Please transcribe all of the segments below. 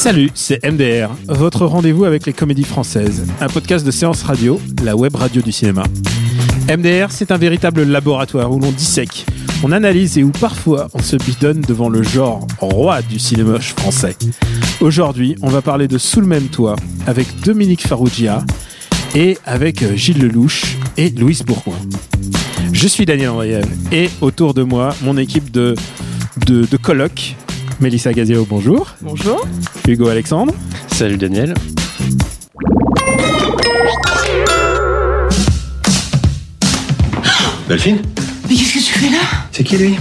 Salut, c'est MDR, votre rendez-vous avec les comédies françaises, un podcast de séance radio, la web radio du cinéma. MDR, c'est un véritable laboratoire où l'on dissèque, on analyse et où parfois on se bidonne devant le genre roi du cinéma français. Aujourd'hui, on va parler de Sous le même toit avec Dominique Farrugia et avec Gilles Lelouch et Louise Bourgoin. Je suis Daniel Andriev et autour de moi, mon équipe de colloques. Mélissa Gazio, bonjour. Bonjour. Hugo Alexandre. Salut Daniel. Delphine Mais qu'est-ce que tu fais là? C'est qui lui?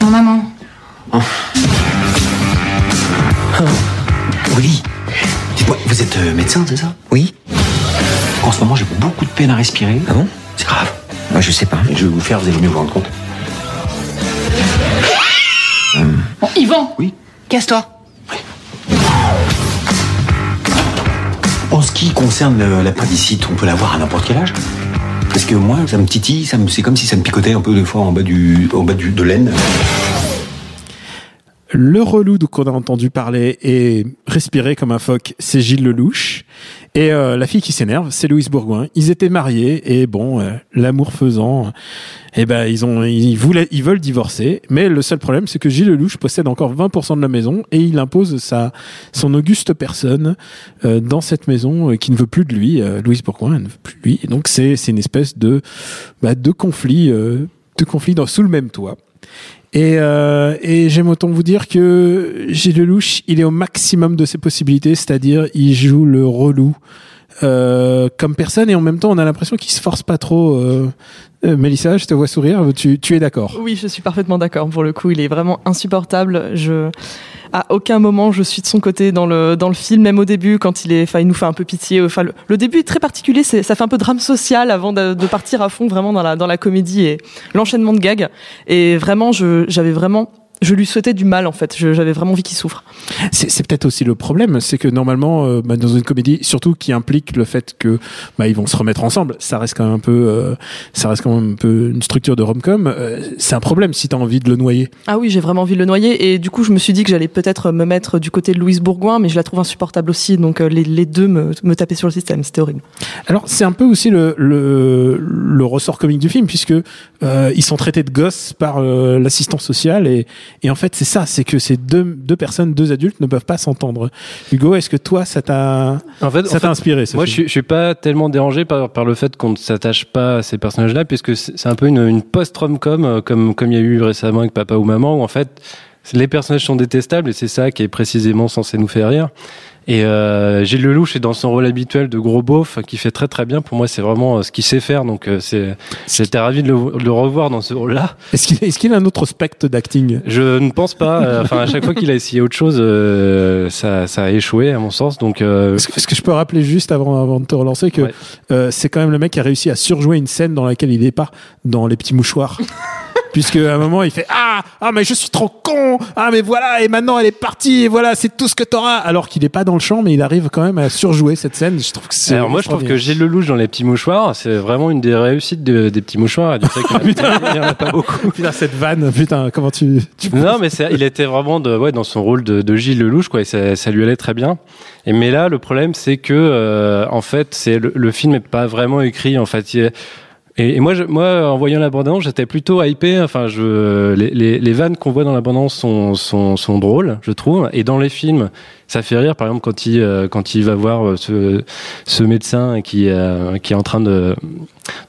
Non, maman. Oui. Dites-moi, vous êtes euh, médecin, c'est ça? Oui En ce moment, j'ai beaucoup de peine à respirer. Ah bon? C'est grave. Moi, je sais pas. Je vais vous faire, vous allez mieux vous rendre compte. Bon, Yvan Oui Casse-toi. En ce qui concerne le- l'appendicite, on peut l'avoir à n'importe quel âge Parce que moi, ça me titille, c'est comme si ça me picotait un peu des fois en bas de l'aine. Le relou qu'on a entendu parler et respirer comme un phoque, c'est Gilles Lelouch. Et euh, la fille qui s'énerve, c'est Louise Bourgoin. Ils étaient mariés et bon, euh, l'amour faisant, eh ben ils ont, ils voulaient, ils veulent divorcer. Mais le seul problème, c'est que Gilles Lelouch possède encore 20% de la maison et il impose sa, son auguste personne euh, dans cette maison euh, qui ne veut plus de lui. Euh, Louise Bourgoin elle ne veut plus de lui. Donc c'est, c'est une espèce de, bah, de conflit, euh, de conflit dans, sous le même toit. Et, euh, et j'aime autant vous dire que Gilles Lelouch, il est au maximum de ses possibilités, c'est-à-dire il joue le relou euh, comme personne et en même temps on a l'impression qu'il se force pas trop. Euh, euh, Mélissa, je te vois sourire, tu, tu es d'accord? Oui, je suis parfaitement d'accord. Pour le coup, il est vraiment insupportable. Je, à aucun moment, je suis de son côté dans le dans le film, même au début, quand il est, il nous fait un peu pitié. Le, le début est très particulier. C'est, ça fait un peu drame social avant de, de partir à fond vraiment dans la dans la comédie et l'enchaînement de gags. Et vraiment, j'avais vraiment je lui souhaitais du mal en fait. J'avais vraiment envie qu'il souffre. C'est peut-être aussi le problème, c'est que normalement, euh, bah, dans une comédie, surtout qui implique le fait que bah, ils vont se remettre ensemble, ça reste quand même un peu, euh, ça reste quand même un peu une structure de rom-com. euh, c'est un problème si t'as envie de le noyer. Ah oui, j'ai vraiment envie de le noyer. Et du coup, je me suis dit que j'allais peut-être me mettre du côté de Louise Bourgoin, mais je la trouve insupportable aussi. Donc les, les deux me, me tapaient sur le système. C'était horrible. Alors c'est un peu aussi le, le, le ressort comique du film puisque euh, ils sont traités de gosses par euh, l'assistant social et, et en fait c'est ça, c'est que ces deux, deux personnes, deux adultes ne peuvent pas s'entendre. Hugo, est-ce que toi ça t'a En fait, ça t'a inspiré ce moi, je film suis, je suis pas tellement dérangé par, par le fait qu'on ne s'attache pas à ces personnages-là, puisque c'est un peu une, une post-rom-com, euh, comme, comme il y a eu récemment avec Papa ou Maman, où en fait, les personnages sont détestables et c'est ça qui est précisément censé nous faire rire. Et euh, Gilles Lelouch est dans son rôle habituel de gros beauf, qui fait très très bien. Pour moi, c'est vraiment euh, ce qu'il sait faire. Donc, euh, c'est, j'étais ravi de le, de le revoir dans ce rôle-là. Est-ce qu'il est-ce qu'il a un autre spectre d'acting? Je ne pense pas. euh, Enfin, à chaque fois qu'il a essayé autre chose, euh, ça, ça a échoué à mon sens. Donc, euh, Est-ce que, je peux rappeler juste avant, avant de te relancer que Ouais. euh, c'est quand même le mec qui a réussi à surjouer une scène dans laquelle il est pas dans les petits mouchoirs. Puisque à un moment il fait ah ah mais je suis trop con ah mais voilà et maintenant elle est partie et voilà c'est tout ce que t'auras alors qu'il est pas dans le champ mais il arrive quand même à surjouer cette scène je trouve que c'est Alors moi je trouve que Gilles Lelouch dans les petits mouchoirs, c'est vraiment une des réussites de- des petits mouchoirs. Y en a- il y en a pas beaucoup. putain cette vanne putain comment tu, tu Non mais il était vraiment de, ouais, dans son rôle de, de Gilles Lelouch quoi, et ça, ça lui allait très bien. Et mais là le problème c'est que euh, en fait c'est le, le film est pas vraiment écrit en fait. Il est- et, et moi, je, moi, en voyant la bande-annonce, j'étais plutôt hypé. Enfin, je, les, les, les vannes qu'on voit dans la bande-annonce sont, sont, sont drôles, je trouve. Et dans les films, ça fait rire. Par exemple, quand il, euh, quand il va voir euh, ce, ce médecin qui, euh, qui est en train de,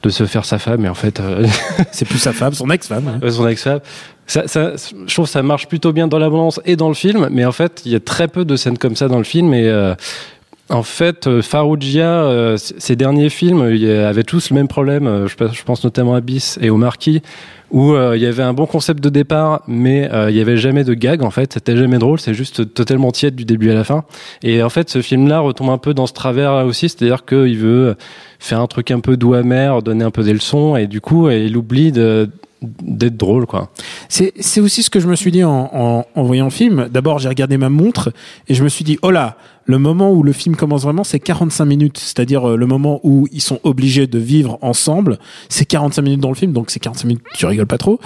de se faire sa femme, et en fait, euh, c'est plus sa femme son ex-femme hein. euh, son ex-femme. Ça, ça, je trouve que ça marche plutôt bien dans la bande-annonce et dans le film, mais en fait, il y a très peu de scènes comme ça dans le film et euh, En fait, euh, Farrugia, euh, ses derniers films, avait tous le même problème. euh, Je, pense- notamment à Bis et au Marquis, où euh, il y avait un bon concept de départ, mais euh, il y avait jamais de gag. En fait, c'était jamais drôle. C'est juste totalement tiède du début à la fin. Et en fait, ce film-là retombe un peu dans ce travers aussi, c'est-à-dire qu'il veut faire un truc un peu doux amer, donner un peu des leçons, et du coup, il oublie d'être drôle quoi. C'est aussi ce que je me suis dit en voyant le film. D'abord, j'ai regardé ma montre et je me suis dit, oh là, le moment où le film commence vraiment, c'est 45 minutes. C'est-à-dire euh, le moment où ils sont obligés de vivre ensemble. C'est 45 minutes dans le film, donc c'est 45 minutes, tu rigoles pas trop.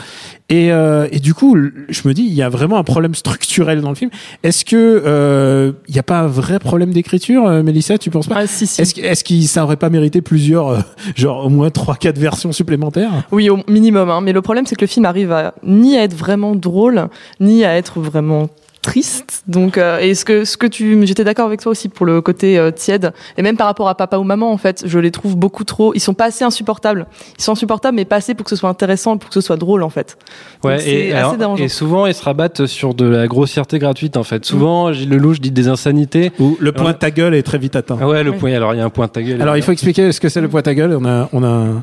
Et, euh, et du coup, je me dis, il y a vraiment un problème structurel dans le film. Est-ce que euh, il n'y a pas un vrai problème d'écriture, euh, Mélissa Tu penses pas Ah, si, si. Est-ce que- est-ce qu'il ça aurait pas mérité plusieurs, euh, genre au moins trois, quatre versions supplémentaires? Oui, au minimum. Hein. Mais le problème, c'est que le film arrive à ni à être vraiment drôle, ni à être vraiment triste. Donc, euh, et ce que ce que tu, j'étais d'accord avec toi aussi pour le côté euh, tiède, et même par rapport à papa ou maman, en fait, je les trouve beaucoup trop. Ils sont pas assez insupportables. Ils sont insupportables, mais pas assez pour que ce soit intéressant, pour que ce soit drôle, en fait. Donc, Ouais, c'est et, assez alors- dérangeant. et souvent ils se rabattent sur de la grossièreté gratuite en fait. Souvent, Gilles Lelouch dit des insanités. Ou le point de ta gueule est très vite atteint Ah ouais, le Oui. point. Alors il y a un point de ta gueule. Alors il faut expliquer ce que c'est le poids à gueule. On a, on a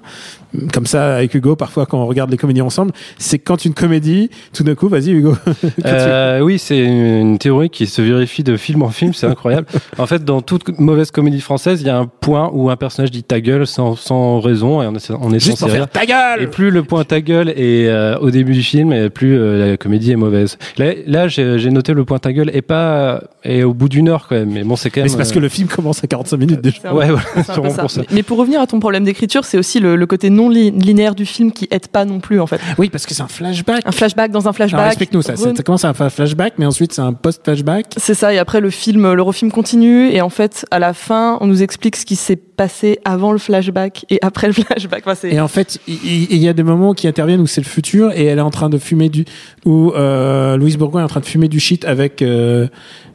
comme ça avec Hugo parfois quand on regarde les comédies ensemble, c'est quand une comédie, tout d'un coup, vas-y Hugo. Euh, oui, c'est une théorie qui se vérifie de film en film, c'est incroyable. en fait, dans toute mauvaise comédie française, il y a un point où un personnage dit ta gueule sans, sans raison et on est, on est Juste rire. faire ta gueule. Et plus le point ta gueule est euh, au début du film, et plus euh, la comédie est mauvaise. Là, là j'ai noté le point ta gueule et pas et au bout d'une heure quand même. Mais bon, c'est quand même. Mais c'est parce euh, que le film commence à 45 minutes déjà. Ouais, voilà, sûrement pour ça. Mais, mais pour revenir à ton problème d'écriture, c'est aussi le, le côté non li- linéaire du film qui aide pas non plus, en fait. Oui, parce que c'est un flashback. Un flashback dans un flashback. explique-nous ça. C'est- Ça commence à un flashback, mais ensuite c'est un post-flashback. C'est ça, et après le film, le refilm continue, et en fait, à la fin, on nous explique ce qui s'est passé avant le flashback et après le flashback. Enfin, Et en fait, il y, a des moments qui interviennent où c'est le futur et elle est en train de fumer du, où euh, Louise Bourgoin est en train de fumer du shit avec euh,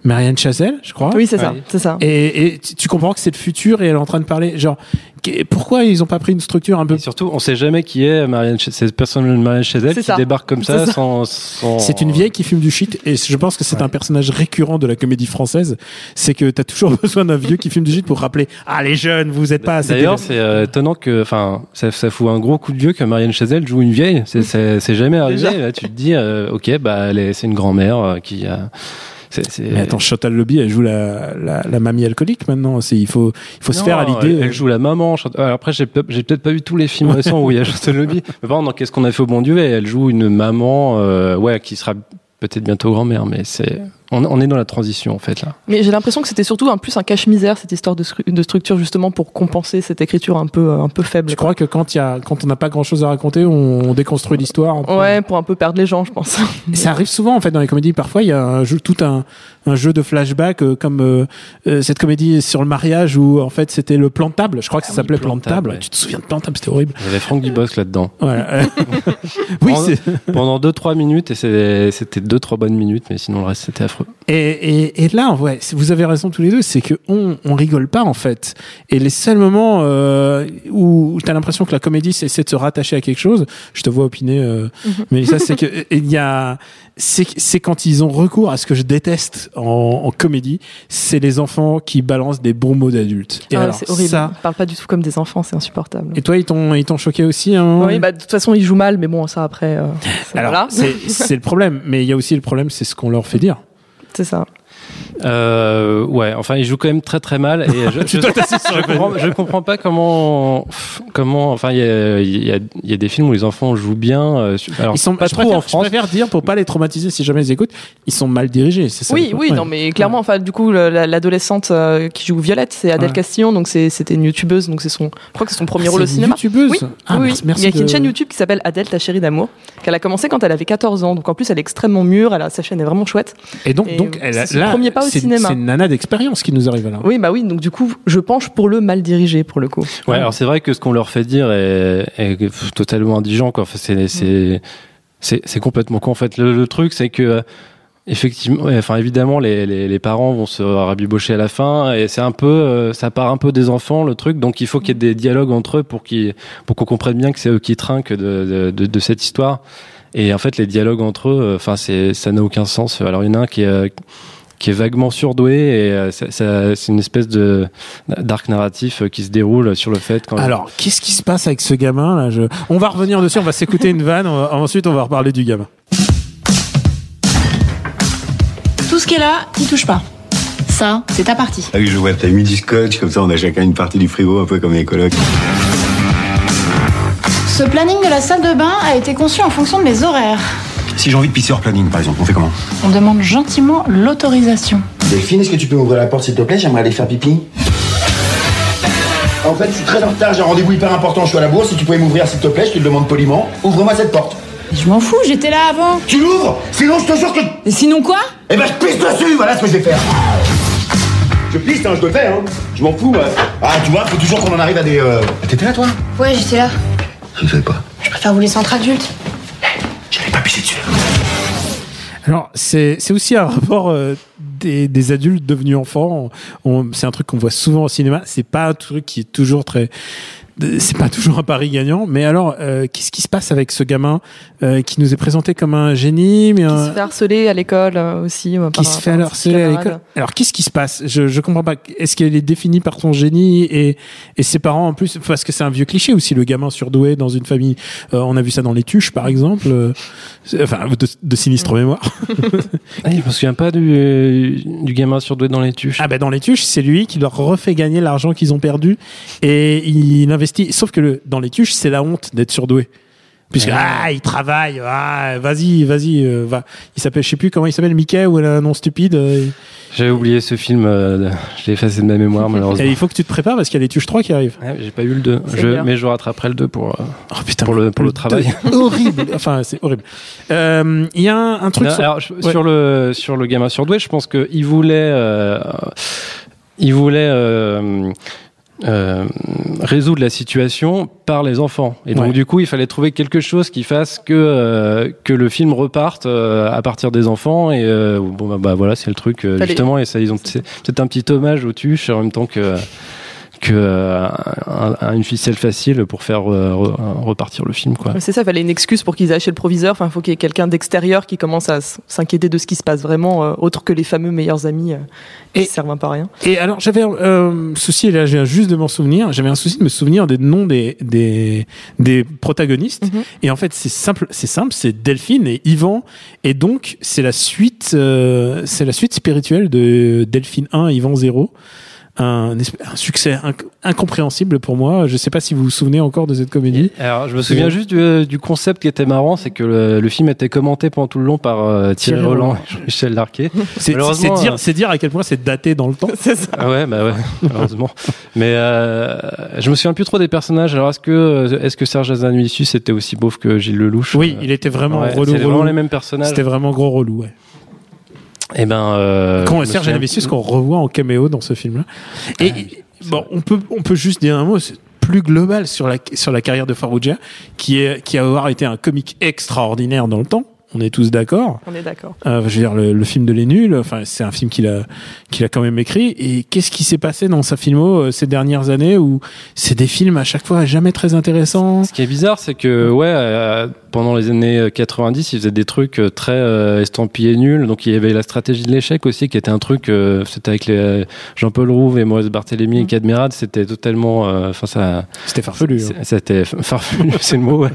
Marianne Chazelle, je crois. Oui, c'est ça, c'est ça. Et, et tu comprends que c'est le futur et elle est en train de parler. Genre, pourquoi ils ont pas pris une structure un peu Et surtout, on sait jamais qui est Marianne, cette personne de Marianne Chazelle C'est qui ça. débarque comme ça, sans, sans- C'est une vieille qui fume du shit et je pense que c'est un personnage récurrent de la comédie française. C'est que t'as toujours besoin d'un vieux qui fume du shit pour rappeler ah les jeunes vous êtes pas assez. D'ailleurs, c'est euh, étonnant que, enfin, ça, ça fout un gros coup de vieux que Marianne Chazelle joue une vieille. C'est- jamais arrivé. Déjà. Là, tu te dis, euh, ok, bah, elle est- c'est une grand-mère euh, qui a. c'est- Mais attends, Chantal Lobby, elle joue la, la, la mamie alcoolique maintenant. C'est il faut il faut se faire à l'idée. Elle, elle joue la maman. Alors après, j'ai j'ai peut-être pas vu tous les films récents où il y a Chantal Lobby. Mais par contre, dans Qu'est-ce qu'on a fait au bon Dieu, elle joue une maman, euh, ouais, qui sera peut-être bientôt grand-mère, mais c'est, on, on est dans la transition en fait là. Mais j'ai l'impression que c'était surtout un plus un cache-misère cette histoire de, stru- de structure justement pour compenser cette écriture un peu un peu faible. Je crois que quand il y a quand on n'a pas grand chose à raconter, on, on déconstruit l'histoire. Ouais, pour un peu perdre les gens, je pense. Et Ça arrive souvent en fait dans les comédies. Parfois, il y a un jeu, tout un, un jeu de flashback euh, comme euh, euh, cette comédie sur le mariage où en fait c'était le plan de table. Je crois que ça Ah oui, s'appelait plan plan de de table. ouais. Tu te souviens de plan de table? C'était horrible. Il y avait Franck Dubosc là-dedans. Voilà. oui, Pendant- c'est- Pendant 2-3 minutes, et c'était 2-trois bonnes minutes, mais sinon le reste c'était affreux. Et, et, et là, ouais, c'est- vous avez raison tous les deux, c'est que on, on rigole pas en fait. Et les seuls moments euh, où tu as l'impression que la comédie essaie de se rattacher à quelque chose, je te vois opiner, euh, mais ça c'est que il y a, c'est c'est quand ils ont recours à ce que je déteste en, en comédie, c'est les enfants qui balancent des bons mots d'adultes. Ah, c'est horrible. ça- Ils parlent pas du tout comme des enfants, c'est insupportable. et toi, ils t'ont ils t'ont choqué aussi. Hein Oui, bah, de toute façon, ils jouent mal, mais bon, ça après. euh, c'est- alors voilà. c'est c'est le problème, mais il y a aussi le problème, c'est ce qu'on leur fait dire. C'est ça. Euh, ouais, enfin, il joue quand même très très mal. Et je, je, je comprends, je comprends pas comment, comment. Enfin, il y a, il y, a, il y a des films où les enfants jouent bien. euh, Alors, Ils sont pas je trop préfère, en Je France. préfère dire pour pas les traumatiser si jamais ils écoutent, ils sont mal dirigés. C'est ça. Oui, oui, non, mais clairement, enfin, du coup, le- la- l'adolescente euh, qui joue Violette, c'est Adèle Ouais. Castillon, donc c'était une youtubeuse, donc c'est son, je crois que c'est son premier Ah, rôle au c'est cinéma. une youtubeuse Oui, Ah, oui, merci, merci il y a une chaîne YouTube qui s'appelle Adèle, ta chérie d'amour, qu'elle a commencé quand elle avait 14 ans, donc en plus elle est extrêmement mûre, elle a, sa chaîne est vraiment chouette. Et donc, Et donc elle a- là, premier pas au c'est- cinéma. C'est une nana d'expérience qui nous arrive là. Oui, bah oui, donc du coup, je penche pour le mal dirigé pour le coup. Ouais, alors c'est vrai que ce qu'on leur fait dire est, est totalement indigent. Quoi. Enfin, c'est, c'est, c'est, c'est complètement con. En fait, le, le truc, c'est que euh, effectivement, enfin évidemment, les, les, les parents vont se rabibocher à la fin, et c'est un peu, euh, ça part un peu des enfants le truc. Donc il faut qu'il y ait des dialogues entre eux pour qu'ils, pour qu'on comprenne bien que c'est eux qui trinquent de, de, de, de cette histoire. Et en fait, les dialogues entre eux, euh, enfin, c'est, ça n'a aucun sens. Alors il y en a un qui est euh, qui est vaguement surdoué et euh, ça- ça- c'est une espèce de d'arc narratif euh, qui se déroule sur le fait quand Alors, qu'est-ce qui se passe avec ce gamin là? Je... On va revenir dessus, on va s'écouter une vanne, on va- ensuite on va reparler du gamin. Tout ce qui est là, n'y touche pas. Ça, c'est ta partie. Ah oui, je vois, t'as mis du scotch, comme ça on a chacun une partie du frigo, un peu comme les colocs. Ce planning de la salle de bain a été conçu en fonction de mes horaires. Si j'ai envie de pisser hors planning, par exemple, on fait comment On demande gentiment l'autorisation. Delphine, est-ce que tu peux m'ouvrir la porte s'il te plaît? J'aimerais aller faire pipi. En fait, je suis très en retard, j'ai un rendez-vous hyper important, je suis à la bourse. Si tu pouvais m'ouvrir s'il te plaît, je te le demande poliment. Ouvre-moi cette porte. Je m'en fous, j'étais là avant. Tu l'ouvres? Sinon, je te jure que. Et sinon quoi? Eh ben, je pisse dessus Voilà ce que je vais faire. Je pisse, hein, je le fais, hein. Je m'en fous. euh. Ah, tu vois, faut toujours qu'on en arrive à des. euh, T'étais là, toi? Ouais, j'étais là. Je savais pas. Je préfère vous laisser entre adultes. J'allais pas pisser dessus. Alors, c'est aussi un rapport euh, des, des adultes devenus enfants. C'est un truc qu'on voit souvent au cinéma. C'est pas un truc qui est toujours très. C'est pas toujours un pari gagnant. Mais alors, euh, qu'est-ce qui se passe avec ce gamin euh, qui nous est présenté comme un génie, mais Qui un- se fait harceler à l'école euh, aussi. euh, qui par- se fait harceler à l'école. Alors qu'est-ce qui se passe? Je, je comprends pas. Est-ce qu'elle est définie par son génie et, et ses parents en plus Parce que c'est un vieux cliché aussi, le gamin surdoué dans une famille. Euh, on a vu ça dans Les Tuches par exemple. Euh, enfin, de, de sinistre mémoire. Ah, je me souviens pas du, du gamin surdoué dans les tuches. Ah ben dans Les Tuches, c'est lui qui leur refait gagner l'argent qu'ils ont perdu et il Sauf que le, dans Les Tuches, c'est la honte d'être surdoué. Puisque ah, il travaille, ah, vas-y, vas-y, euh, va. Il s'appelle, je sais plus comment il s'appelle, Mickey ou un nom stupide. euh, J'avais oublié ce film, euh, je l'ai effacé de ma mémoire malheureusement. et il faut que tu te prépares parce qu'il y a les Tuches 3 qui arrivent. Ouais, J'ai pas eu le 2, C'est je, bien. mais je rattraperai le 2 pour, euh, Oh putain, pour, le, pour le travail. horrible. Enfin, c'est horrible. Euh, Il y a un, un truc. Non, sur- alors, je- Ouais. sur le sur le gamin surdoué, je pense que il voulait euh, il voulait euh, résoudre la situation par les enfants. Et donc Ouais. du coup, il fallait trouver quelque chose qui fasse que euh, que le film reparte euh, à partir des enfants. Et euh, bon bah, bah, voilà, c'est le truc euh, justement. Et ça, ils ont c'est c'est un petit hommage aux tuches en même temps que que euh, un- un- une ficelle facile pour faire euh, re- repartir le film quoi. C'est ça, il fallait une excuse pour qu'ils aillent chez le proviseur. Enfin, il faut qu'il y ait quelqu'un d'extérieur qui commence à s'inquiéter de ce qui se passe vraiment, euh, autre que les fameux meilleurs amis euh, qui Et- servent un peu à rien. Et alors, j'avais un euh, souci, et là, je viens juste de m'en souvenir. J'avais un souci de me souvenir des noms des, des, des protagonistes. Mhm. Et en fait, c'est simple, c'est simple, c'est Delphine et Yvan. Et donc, c'est la suite, euh, c'est la suite spirituelle de Delphine 1 et Yvan 0. Un, succès inc- incompréhensible pour moi. Je sais pas si vous vous souvenez encore de cette comédie. Alors, je me souviens juste du, du concept qui était marrant, c'est que le, le film était commenté pendant tout le long par euh, Thierry, Thierry Roland Roland. et Jean-Michel Larquet. C'est dire, euh, c'est dire à quel point c'est daté dans le temps. C'est ça. Ah ouais, bah ouais, heureusement. Mais euh, je me souviens plus trop des personnages. Alors, est-ce que, est-ce que Serge Azanuissus était aussi beauf que Gilles Lelouch? Oui, Euh, il était vraiment ouais, relou, c'est vraiment les mêmes personnages. C'était vraiment gros relou, ouais. Et ben, euh, Quand Serge Azanuissus qu'on revoit en caméo dans ce film-là. Et bon, on peut on peut juste dire un mot plus global sur la sur la carrière de Farrugia, qui est qui a avoir été un comique extraordinaire dans le temps. On est tous d'accord. On est d'accord. Euh, je veux dire le, le film de Les Nuls. Enfin, c'est un film qu'il a qu'il a quand même écrit. Et qu'est-ce qui s'est passé dans sa filmo euh, ces dernières années où c'est des films à chaque fois jamais très intéressants? Ce qui est bizarre, c'est que ouais, euh, pendant les années 90, il faisait des trucs très euh, estampillés nuls. Donc il y avait la stratégie de l'échec aussi, qui était un truc. euh, c'était avec les Jean-Paul Rouve et Maurice Barthélémy et Cadmerade. C'était totalement. euh, Enfin ça. C'était farfelu. hein. C'était farfelu, c'est le mot. Ouais.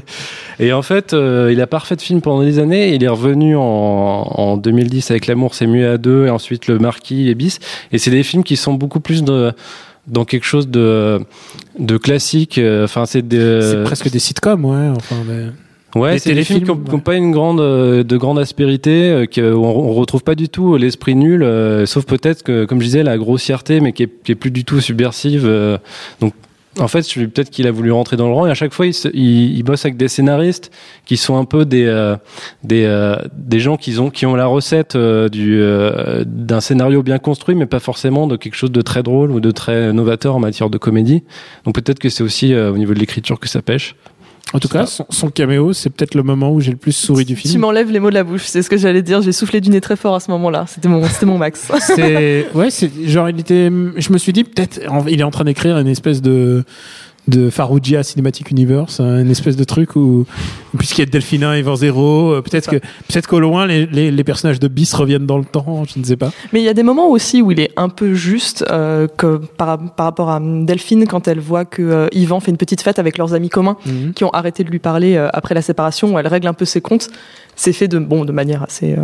Et en fait, euh, il a pas refait de film pendant des années. Il est revenu en, en 2010 avec L'amour c'est mieux à deux et ensuite Le Marquis et Bis. Et c'est des films qui sont beaucoup plus de dans quelque chose de de classique. euh, Enfin, c'est presque des sitcoms, ouais. Enfin, Ouais, c'est des films qui n'ont pas une grande, euh, de grande aspérité, euh, que on, on retrouve pas du tout l'esprit nul, euh, sauf peut-être que, comme je disais, la grossièreté, mais qui est, qui est plus du tout subversive. euh, donc, en fait, peut-être qu'il a voulu rentrer dans le rang et à chaque fois, il, il, il bosse avec des scénaristes qui sont un peu des euh, des, euh, des gens qui ont qui ont la recette euh, euh, d'un scénario bien construit, mais pas forcément de quelque chose de très drôle ou de très novateur en matière de comédie. Donc peut-être que c'est aussi euh, au niveau de l'écriture que ça pêche. En tout cas, son, son caméo, c'est peut-être le moment où j'ai le plus souri du Tu film. m'enlèves les mots de la bouche, c'est ce que j'allais dire. J'ai soufflé du nez très fort à ce moment-là. C'était mon, c'était mon max. C'est ouais, c'est genre il était. Je me suis dit peut-être il est en train d'écrire une espèce de de Farougia Cinematic Universe, hein, une espèce de truc où, puisqu'il y a Delphine 1 et Event 0, euh, peut-être que peut-être qu'au loin les, les, les personnages de Bis reviennent dans le temps, je ne sais pas. Mais il y a des moments aussi où il est un peu juste euh, que par, par rapport à Delphine quand elle voit que euh, Yvan fait une petite fête avec leurs amis communs Mhm. qui ont arrêté de lui parler euh, après la séparation où elle règle un peu ses comptes. C'est fait de bon de manière assez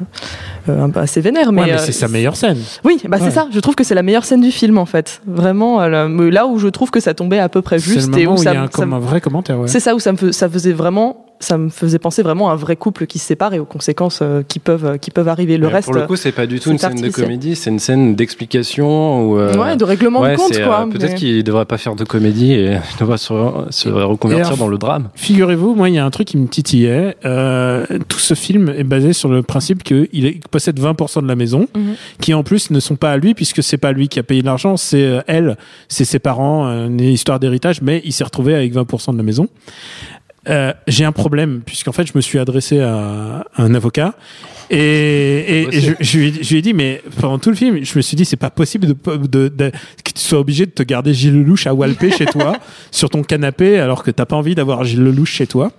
assez vénère, mais, Ouais, mais c'est sa meilleure scène. Oui, bah Ouais. c'est ça. Je trouve que c'est la meilleure scène du film en fait. Vraiment, là où je trouve que ça tombait à peu près juste moment où il y ça, a un, ça comme me- un vrai commentaire. Ouais. c'est ça où ça me ça faisait vraiment ça me faisait penser vraiment à un vrai couple qui se sépare et aux conséquences euh, qui peuvent qui peuvent arriver. Le Mais reste, pour le coup, c'est pas du tout une scène de comédie, c'est une scène d'explication ou euh, ouais, de règlement ouais, de compte euh, quoi. Peut-être mais- qu'il devrait pas faire de comédie et il devrait se, se reconvertir alors, dans le drame. Figurez-vous, moi, il y a un truc qui me titillait. Euh, tout ce film est basé sur le principe qu'il possède 20% de la maison, Mhm. qui en plus ne sont pas à lui, puisque c'est pas lui qui a payé l'argent, c'est euh, elle, c'est ses parents, euh, une histoire d'héritage, mais il s'est retrouvé avec 20% de la maison. Euh, j'ai un problème, puisqu'en fait, je me suis adressé à un avocat. Et, et, je, je, lui ai, je lui ai dit, mais pendant tout le film, je me suis dit, c'est pas possible de, de, de- que tu sois obligé de te garder Gilles Lelouch à Walpé chez toi, sur ton canapé, alors que t'as pas envie d'avoir Gilles Lelouch chez toi.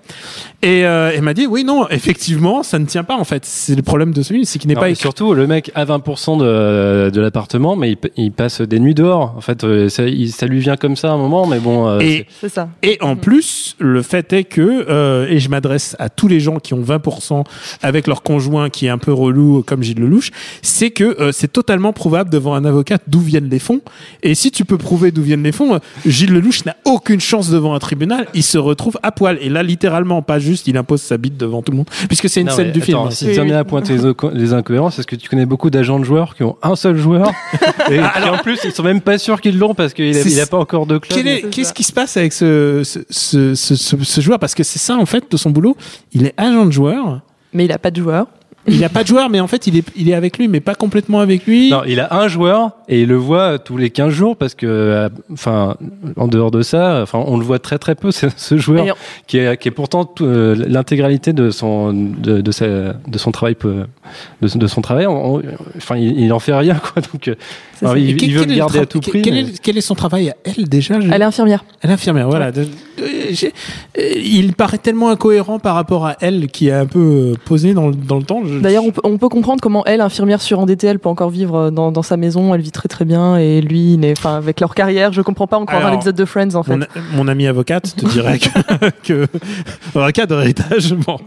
Et euh, elle m'a dit, oui, non, effectivement, ça ne tient pas, en fait. C'est le problème de ce film, c'est qu'il n'est pas écrit. surtout, le mec a 20% de, de l'appartement, mais il, il passe des nuits dehors. En fait, euh, ça, il- ça lui vient comme ça à un moment, mais bon. euh, Et, C'est ça. Et en plus, le fait est que, euh, et je m'adresse à tous les gens qui ont 20% avec leur conjoint qui est un peu relou comme Gilles Lelouch, c'est que euh, c'est totalement prouvable devant un avocat d'où viennent les fonds. Et si tu peux prouver d'où viennent les fonds, euh, Gilles Lelouch n'a aucune chance devant un tribunal. Il se retrouve à poil. Et là, littéralement, pas juste, il impose sa bite devant tout le monde. Puisque c'est une non, scène du film. attends, hein. Si tu en à pointer les, inco- les incohérences, est-ce que tu connais beaucoup d'agents de joueurs qui ont un seul joueur et qui, en plus ils sont même pas sûrs qu'ils l'ont parce qu'il a, C'est- il a pas encore de club. Qu'est-ce qui se passe avec ce, ce, ce, ce, ce- ce joueur? Parce que c'est ça, en fait, de son boulot. Il est agent de joueur. Mais il a pas de joueur. Il n'a pas de joueur, mais en fait, il est, il est avec lui, mais pas complètement avec lui. Non, il a un joueur et il le voit tous les 15 jours parce que, euh, enfin, en dehors de ça, enfin, on le voit très très peu ce, ce joueur qui est, qui est pourtant tout, euh, l'intégralité de son de, de, sa, de son travail de, de son travail. on- on- enfin, il, il en fait rien quoi. Donc, euh, alors, il, quel- veut quel le est garder à tout prix. Quel, mais- est, quel est son travail à elle déjà je- Elle est infirmière. Elle est infirmière, voilà. Euh, il paraît tellement incohérent par rapport à elle qui est un peu euh, posé dans, le- dans le temps. Je- D'ailleurs, on peut, on peut comprendre comment elle, infirmière surendettée, elle peut encore vivre euh, dans, dans sa maison. Elle vit très très bien et lui, il est, enfin, avec leur carrière, je comprends pas encore Alors, un épisode de Friends en fait. Mon, mon ami avocate te dirait que, que en cas d'héritage, bon,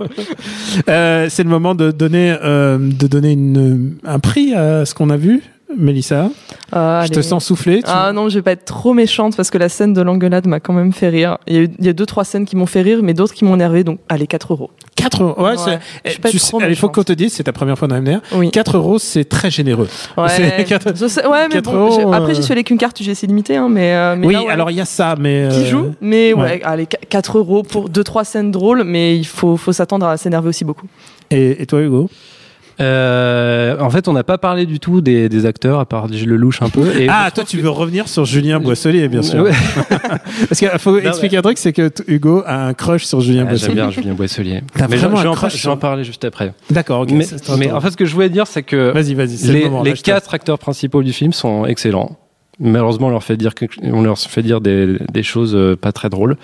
Euh, c'est le moment de donner, euh, de donner une, un prix à ce qu'on a vu, Mélissa. Ah, Je te sens souffler. tu- Ah non, je vais pas être trop méchante parce que la scène de l'engueulade m'a quand même fait rire. Il y, a eu- il y a deux trois scènes qui m'ont fait rire, mais d'autres qui m'ont énervé. Donc, allez, 4 euros. 4 euros. Ouais, Ouais, eh, tu sais- il faut qu'on te dise, c'est ta première fois dans MDR. Oui. 4 euros, c'est très généreux. Ouais, C'est quatre- je sais- ouais, mais 4 bon, euros, après j'y suis allé qu'une carte UGC limitée, hein, mais, euh, mais oui, là, ouais, alors il y a ça, mais. qui euh, joue, mais ouais, ouais. allez, 4 euros pour deux trois scènes drôles, mais il faut, faut s'attendre à s'énerver aussi beaucoup. Et, et toi, Hugo? Euh, en fait, on n'a pas parlé du tout des, des acteurs à part Gilles Lelouch un peu. Et Ah, toi, tu veux revenir sur Julien Boisselier, bien sûr. Parce qu'il faut expliquer un truc, c'est que Hugo a un crush sur Julien Ah, J'aime Boisselier. bien Julien Boisselier. T'as Mais je, vraiment je vais un en, crush par- je sur- vais en parler juste après. D'accord, ok. mais, en fait, ce que je voulais dire, c'est que Vas-y, vas-y, c'est le les, moment. je quatre acteurs principaux du film sont excellents. Malheureusement, on leur fait dire, on leur fait dire des, des choses euh, pas très drôles.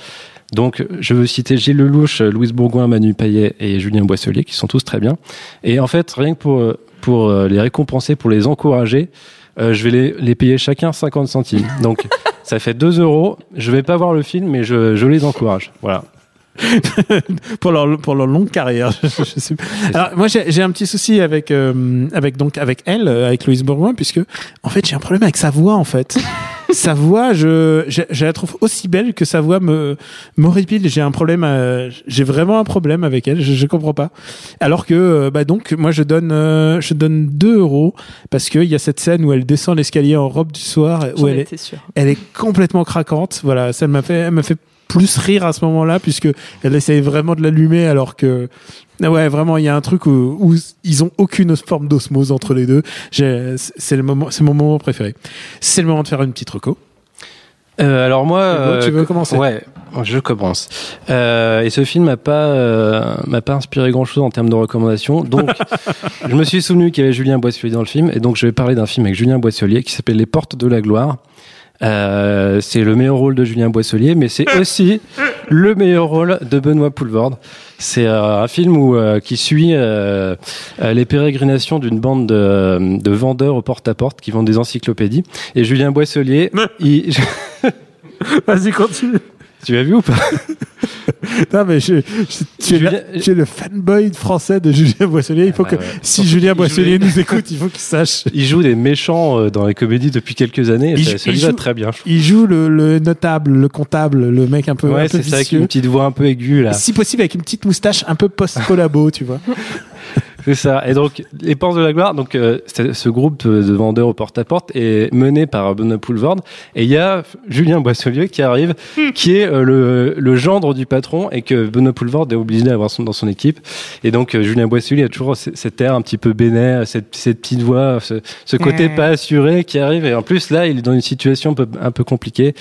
Donc, je veux citer Gilles Lelouch, Louise Bourgoin, Manu Payet et Julien Boisselier, qui sont tous très bien. Et en fait, rien que pour, euh, pour euh, les récompenser, pour les encourager, euh, je vais les, les payer chacun 50 centimes. Donc, ça fait 2 euros. Je vais pas voir le film, mais je, je les encourage. Voilà. pour leur pour leur longue carrière. Je- je sais pas. Alors moi j'ai j'ai un petit souci avec euh, avec donc avec elle euh, avec Louise Bourgoin puisque en fait j'ai un problème avec sa voix en fait. sa voix, je, je, je la trouve aussi belle que sa voix me m'horripile. J'ai un problème, j'ai vraiment un problème avec elle. Je, je comprends pas. Alors que, euh, bah donc, moi je donne, euh, je donne 2 euros parce qu'il y a cette scène où elle descend l'escalier en robe du soir, où elle est, elle est complètement craquante. Voilà, ça m'a fait, elle m'a fait plus rire à ce moment-là puisque elle essaye vraiment de l'allumer alors que ouais vraiment il y a un truc où, où ils ont aucune forme d'osmose entre les deux. C'est le moment, c'est mon moment préféré. C'est le moment de faire une petite reco. Euh, alors moi, tu veux euh, commencer? Ouais, je commence. Euh, et ce film m'a pas m'a pas inspiré grand chose en termes de recommandations. Donc, je me suis souvenu qu'il y avait Julien Boisselier dans le film, et donc je vais parler d'un film avec Julien Boisselier qui s'appelle Les Portes de la Gloire. Euh, c'est le meilleur rôle de Julien Boisselier, mais c'est aussi le meilleur rôle de Benoît Poulvorde. C'est euh, un film où, euh, qui suit euh, euh, les pérégrinations d'une bande de, de vendeurs au porte-à-porte qui vendent des encyclopédies. Et Julien Boisselier, il... Vas-y, continue. Tu l'as vu ou pas Non, mais je, je- tu, es Julien- le, tu es le fanboy français de Julien Boisselier. Il faut bah que, ouais. si Surtout Julien qu'il Boisselier jouait- nous écoute, il faut qu'il sache. Il joue des méchants euh, dans les comédies depuis quelques années. Et Il ça, joue- ça il lui va joue- très bien. je trouve. Il joue le, le notable, le comptable, le mec un peu, un Ouais, peu c'est ça, avec vicieux. une petite voix un peu aiguë là. Si possible, avec une petite moustache un peu post-collabo, tu vois. C'est ça. Et donc, les Portes de la Gloire, donc euh, ce groupe de, de vendeurs au porte-à-porte est mené par Benoît Poulvorde. Et il y a Julien Boisselier qui arrive, qui est euh, le, le gendre du patron et que Benoît Poulvorde est obligé d'avoir son- dans son équipe. Et donc, euh, Julien Boisselier a toujours cet air un petit peu bénet, cette, cette petite voix, ce, ce côté pas assuré qui arrive. Et en plus, là, il est dans une situation un peu, un peu compliquée.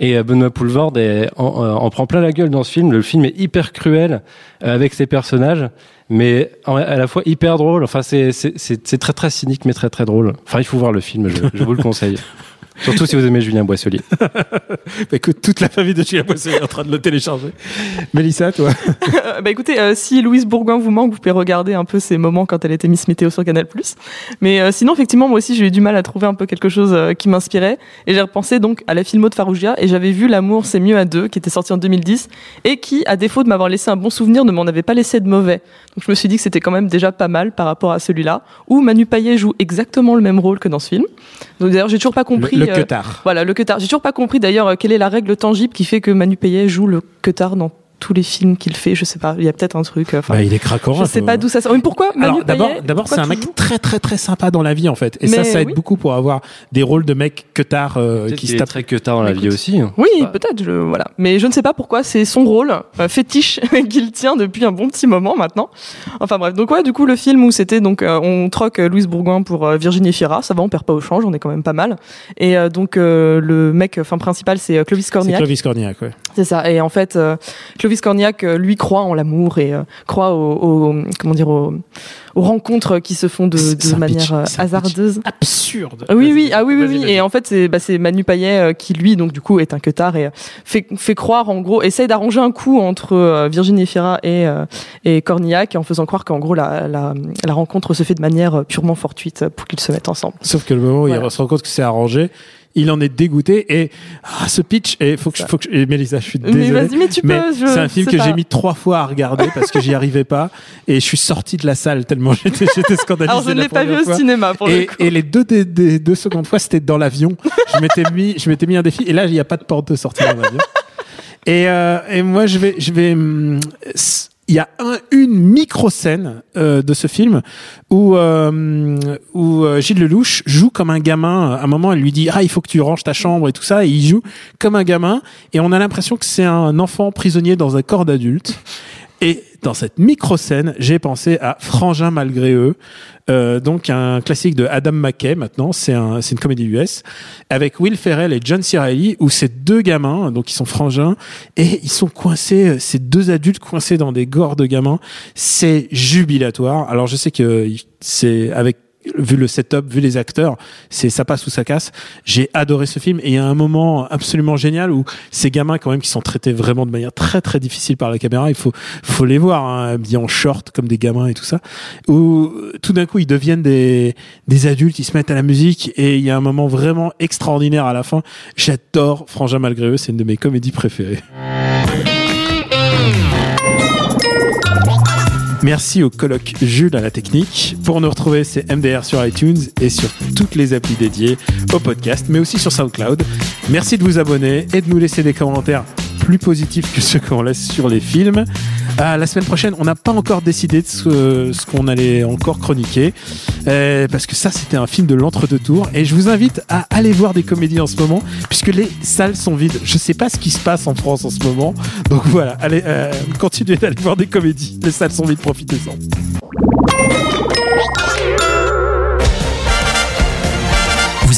Et euh, Benoît en, euh, en prend plein la gueule dans ce film. Le film est hyper cruel euh, avec ses personnages, mais à la fois hyper drôle. Enfin, c'est très très cynique, mais très très drôle. Enfin, il faut voir le film. Je vous le conseille. Surtout si vous aimez Julien Boisselier. Bah, écoute, toute la famille de Julien Boisselier est en train de le télécharger. Mélissa, toi bah écoutez, euh, si Louise Bourgoin vous manque, vous pouvez regarder un peu ses moments quand elle était Miss Météo sur Canal+. Mais euh, sinon, effectivement, moi aussi, j'ai eu du mal à trouver un peu quelque chose euh, qui m'inspirait. Et j'ai repensé donc à la filmo de Farougia et j'avais vu L'amour, c'est mieux à deux, qui était sorti en 2010 et qui, à défaut de m'avoir laissé un bon souvenir, ne m'en avait pas laissé de mauvais. Donc je me suis dit que c'était quand même déjà pas mal par rapport à celui-là, où Manu Payet joue exactement le même rôle que dans ce film. Donc d'ailleurs, j'ai toujours pas compris. Le, le euh, queutard. voilà, le queutard. J'ai toujours pas compris d'ailleurs euh, quelle est la règle tangible qui fait que Manu Payet joue le queutard dans tous les films qu'il fait. Je sais pas, il y a peut-être un truc. euh, Enfin, Bah, il est craquant. je sais peu. pas d'où ça sort. Mais pourquoi Alors d'abord, d'abord c'est un mec très très très sympa dans la vie en fait, et ça Mais ça aide oui. beaucoup pour avoir des rôles de mecs queutards euh, Peut-être qui se est tapent. très que tard dans la Écoute. vie aussi. hein. Oui, Bah, peut-être. Voilà. Mais je ne sais pas pourquoi. C'est son rôle euh, fétiche qu'il tient depuis un bon petit moment maintenant. Enfin bref. Donc ouais, du coup le film où c'était donc euh, on troque euh, Louise Bourgoin pour euh, Virginie Fira. Ça va, on perd pas au change. On est quand même pas mal. Et euh, donc euh, le mec, enfin principal, c'est euh, Clovis C'est Cornillac. Clovis Cornillac, ouais. C'est ça. Et en fait, euh, Clovis Cornillac, euh, lui, croit en l'amour et euh, croit au, au- comment dire, aux, aux rencontres qui se font de, de manière pitch, euh, hasardeuse. Absurde. Ah Oui, oui, ah oui, oui, oui. Et en fait, c'est bah, c'est Manu Payet euh, qui, lui, donc du coup, est un queutard et fait, fait croire, en gros, essaye d'arranger un coup entre euh, Virginie Fira et, euh, et Cornillac en faisant croire qu'en gros, la, la, la rencontre se fait de manière purement fortuite pour qu'ils se mettent ensemble. Sauf que le moment où Voilà. il se rend compte que c'est arrangé, il en est dégoûté et ah, ce pitch et faut que je, faut que je, et Mélissa, je suis Mais désolé. vas-y, mais tu mais peux. je c'est un film que j'ai mis trois fois à regarder parce que j'y arrivais pas et je suis sorti de la salle tellement j'étais j'étais scandalisé. Alors, je ne la l'ai pas vu au cinéma pour le Et, coup. et les deux, des, des deux secondes fois, c'était dans l'avion. Je m'étais mis, je m'étais mis un défi. Et là, il n'y a pas de porte de sortie dans l'avion. Et, euh, et moi, je vais, je vais. Il y a un, une micro scène euh, de ce film où euh, où euh, Gilles Lelouch joue comme un gamin. À un moment, elle lui dit ah il faut que tu ranges ta chambre et tout ça. Et il joue comme un gamin. Et on a l'impression que c'est un enfant prisonnier dans un corps d'adulte. Et dans cette micro-scène, j'ai pensé à Frangin malgré eux, euh, donc un classique de Adam McKay maintenant, c'est un, une comédie US, avec Will Ferrell et John C. Où ces deux gamins, donc ils sont frangins, et ils sont coincés, euh, ces deux adultes coincés dans des gordes de gamins, c'est jubilatoire. Alors je sais que c'est avec vu le setup, vu les acteurs, c'est ça passe ou ça casse. J'ai adoré ce film et il y a un moment absolument génial où ces gamins quand même qui sont traités vraiment de manière très très difficile par la caméra, il faut faut les voir hein, habillés en short comme des gamins et tout ça. Où tout d'un coup ils deviennent des des adultes, ils se mettent à la musique et il y a un moment vraiment extraordinaire à la fin. J'adore Frangin malgré eux, c'est une de mes comédies préférées. Merci au colloque Jules à la technique. Pour nous retrouver, c'est MDR sur iTunes et sur toutes les applis dédiées au podcast, mais aussi sur SoundCloud. Merci de vous abonner et de nous laisser des commentaires plus positifs que ceux qu'on laisse sur les films. Euh, la semaine prochaine, on n'a pas encore décidé de ce, ce qu'on allait encore chroniquer, euh, parce que ça, c'était un film de l'entre-deux tours. Et je vous invite à aller voir des comédies en ce moment, puisque les salles sont vides. Je sais pas ce qui se passe en France en ce moment, donc voilà, allez, euh, continuez d'aller voir des comédies. Les salles sont vides, profitez-en.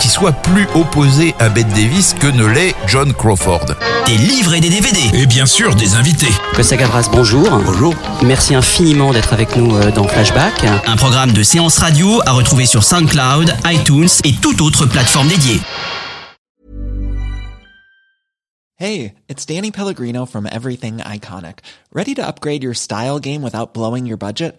qui soit plus opposée à Bette Davis que ne l'est John Crawford. Des livres et des DVD. Et bien sûr, des invités. Costa Gavras, bonjour. Bonjour. Merci infiniment d'être avec nous euh, dans Flashback. Un programme de séance radio à retrouver sur SoundCloud, iTunes et toute autre plateforme dédiée. Hey, it's Danny Pellegrino from Everything Iconic. Ready to upgrade your style game without blowing your budget?